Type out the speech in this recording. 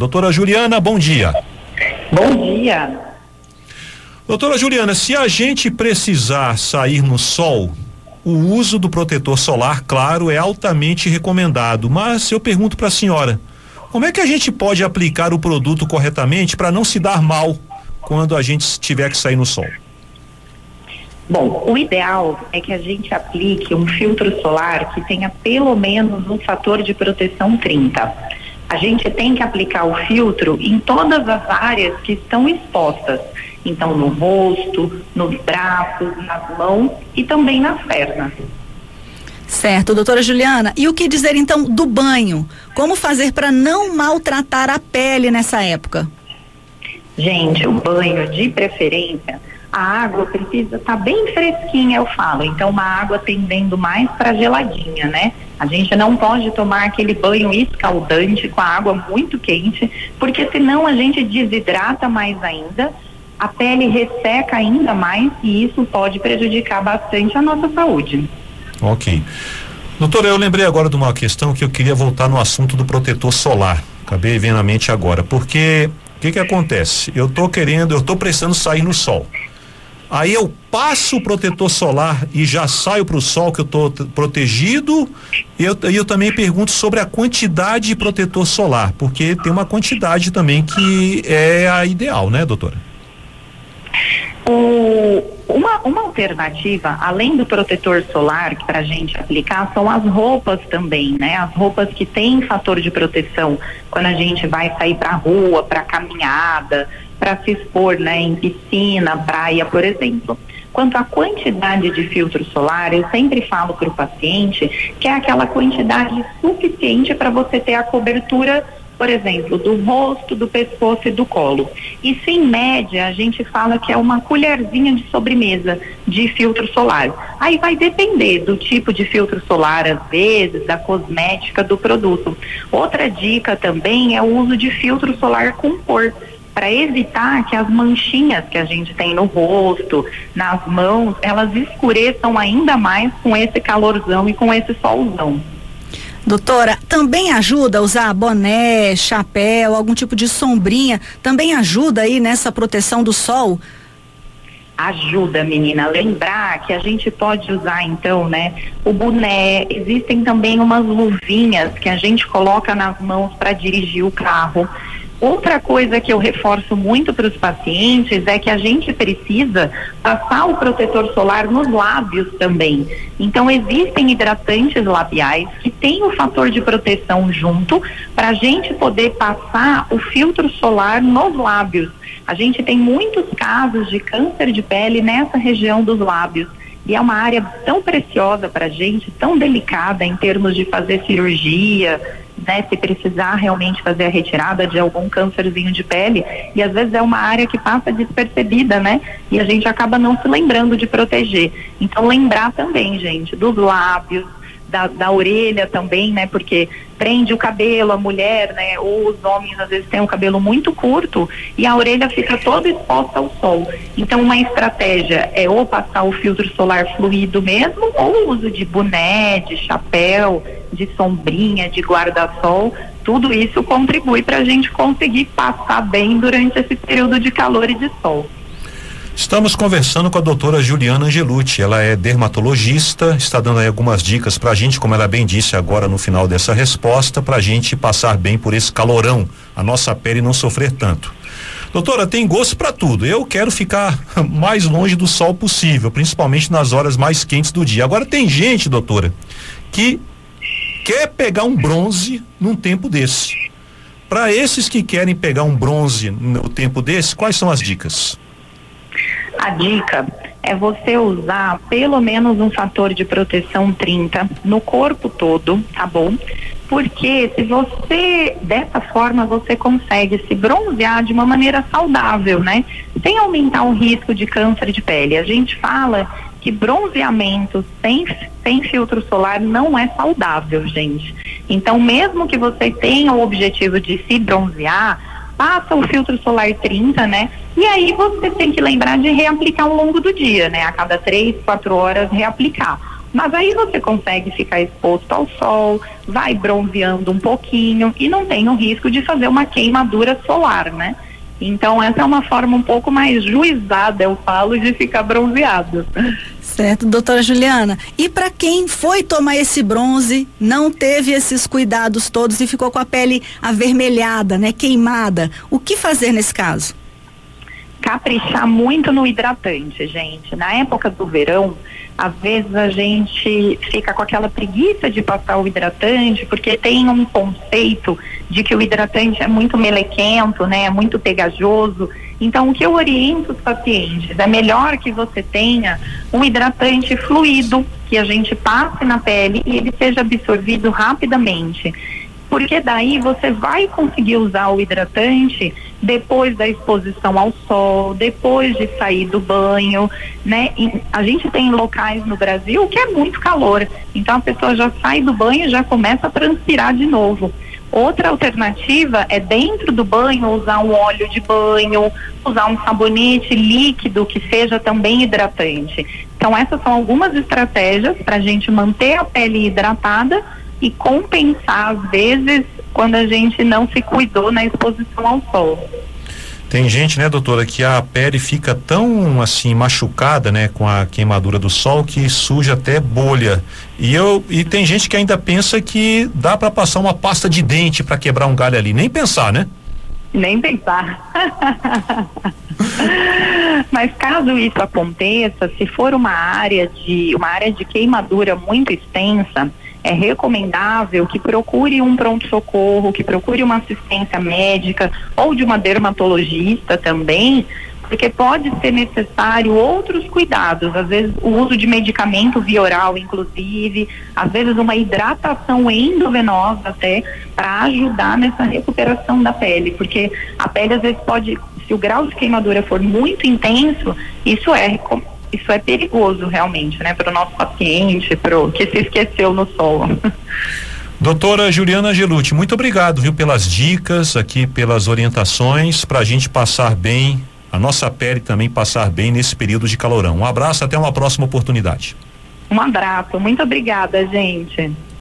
Doutora Juliana, bom dia. Bom dia. Doutora Juliana, se a gente precisar sair no sol, o uso do protetor solar, claro, é altamente recomendado. Mas eu pergunto para a senhora, como é que a gente pode aplicar o produto corretamente para não se dar mal quando a gente tiver que sair no sol? Bom, o ideal é que a gente aplique um filtro solar que tenha pelo menos um fator de proteção 30 a gente tem que aplicar o filtro em todas as áreas que estão expostas. Então, no rosto, nos braços, nas mãos e também nas pernas. Certo, doutora Juliana. E o que dizer então do banho? Como fazer para não maltratar a pele nessa época? Gente, o banho, de preferência, a água precisa estar tá bem fresquinha, eu falo. Então, uma água tendendo mais para geladinha, né? A gente não pode tomar aquele banho escaldante com a água muito quente, porque senão a gente desidrata mais ainda, a pele resseca ainda mais e isso pode prejudicar bastante a nossa saúde. Ok. Doutora, eu lembrei agora de uma questão que eu queria voltar no assunto do protetor solar. Acabei vendo a mente agora, porque o que que acontece? Eu tô querendo, eu tô precisando sair no sol. Aí eu passo o protetor solar e já saio para o sol que eu estou protegido. E eu, eu também pergunto sobre a quantidade de protetor solar, porque tem uma quantidade também que é a ideal, né, doutora? O, uma, uma alternativa, além do protetor solar para a gente aplicar, são as roupas também, né? As roupas que têm fator de proteção quando a gente vai sair para rua, para caminhada, para se expor né, em piscina, praia, por exemplo. Quanto à quantidade de filtro solar, eu sempre falo para o paciente que é aquela quantidade suficiente para você ter a cobertura, por exemplo, do rosto, do pescoço e do colo. Isso, em média, a gente fala que é uma colherzinha de sobremesa de filtro solar. Aí vai depender do tipo de filtro solar, às vezes, da cosmética do produto. Outra dica também é o uso de filtro solar com cor para evitar que as manchinhas que a gente tem no rosto, nas mãos, elas escureçam ainda mais com esse calorzão e com esse solzão. Doutora, também ajuda a usar boné, chapéu, algum tipo de sombrinha, também ajuda aí nessa proteção do sol? ajuda, menina, lembrar que a gente pode usar então, né, o boné, existem também umas luvinhas que a gente coloca nas mãos para dirigir o carro. Outra coisa que eu reforço muito para os pacientes é que a gente precisa passar o protetor solar nos lábios também. Então, existem hidratantes labiais que têm o fator de proteção junto para a gente poder passar o filtro solar nos lábios. A gente tem muitos casos de câncer de pele nessa região dos lábios. E é uma área tão preciosa para a gente, tão delicada em termos de fazer cirurgia, né, se precisar realmente fazer a retirada de algum câncerzinho de pele, e às vezes é uma área que passa despercebida, né? E a gente acaba não se lembrando de proteger. Então lembrar também, gente, dos lábios, da, da orelha também, né? Porque prende o cabelo, a mulher, né? Ou os homens às vezes têm um cabelo muito curto e a orelha fica toda exposta ao sol. Então uma estratégia é ou passar o filtro solar fluido mesmo, ou o uso de boné, de chapéu, de sombrinha, de guarda-sol. Tudo isso contribui para a gente conseguir passar bem durante esse período de calor e de sol. Estamos conversando com a doutora Juliana Angelucci. Ela é dermatologista, está dando aí algumas dicas para a gente, como ela bem disse agora no final dessa resposta, para a gente passar bem por esse calorão, a nossa pele não sofrer tanto. Doutora, tem gosto para tudo. Eu quero ficar mais longe do sol possível, principalmente nas horas mais quentes do dia. Agora tem gente, doutora, que quer pegar um bronze num tempo desse. Para esses que querem pegar um bronze no tempo desse, quais são as dicas? A dica é você usar pelo menos um fator de proteção 30 no corpo todo, tá bom? Porque se você, dessa forma, você consegue se bronzear de uma maneira saudável, né? Sem aumentar o risco de câncer de pele. A gente fala que bronzeamento sem, sem filtro solar não é saudável, gente. Então, mesmo que você tenha o objetivo de se bronzear, passa o filtro solar 30, né? E aí você tem que lembrar de reaplicar ao longo do dia, né? A cada três, quatro horas reaplicar. Mas aí você consegue ficar exposto ao sol, vai bronzeando um pouquinho e não tem o risco de fazer uma queimadura solar, né? Então essa é uma forma um pouco mais juizada, eu falo, de ficar bronzeado. Certo, doutora Juliana. E para quem foi tomar esse bronze, não teve esses cuidados todos e ficou com a pele avermelhada, né, queimada, o que fazer nesse caso? Caprichar muito no hidratante, gente. Na época do verão, às vezes a gente fica com aquela preguiça de passar o hidratante, porque tem um conceito de que o hidratante é muito melequento, né? É muito pegajoso. Então, o que eu oriento os pacientes é melhor que você tenha um hidratante fluido, que a gente passe na pele e ele seja absorvido rapidamente porque daí você vai conseguir usar o hidratante depois da exposição ao sol, depois de sair do banho, né? E a gente tem locais no Brasil que é muito calor, então a pessoa já sai do banho e já começa a transpirar de novo. Outra alternativa é dentro do banho usar um óleo de banho, usar um sabonete líquido que seja também hidratante. Então essas são algumas estratégias para a gente manter a pele hidratada e compensar, às vezes, quando a gente não se cuidou na exposição ao sol. Tem gente, né, doutora, que a pele fica tão assim machucada, né, com a queimadura do sol que suja até bolha. E eu e tem gente que ainda pensa que dá para passar uma pasta de dente para quebrar um galho ali, nem pensar, né? Nem pensar. Mas caso isso aconteça, se for uma área de uma área de queimadura muito extensa, é recomendável que procure um pronto-socorro, que procure uma assistência médica ou de uma dermatologista também, porque pode ser necessário outros cuidados, às vezes o uso de medicamento via oral, inclusive, às vezes uma hidratação endovenosa até, para ajudar nessa recuperação da pele, porque a pele às vezes pode, se o grau de queimadura for muito intenso, isso é isso é perigoso realmente, né, para o nosso paciente, para o que se esqueceu no solo. Doutora Juliana Gelucci, muito obrigado, viu, pelas dicas aqui, pelas orientações, para a gente passar bem, a nossa pele também passar bem nesse período de calorão. Um abraço, até uma próxima oportunidade. Um abraço, muito obrigada, gente.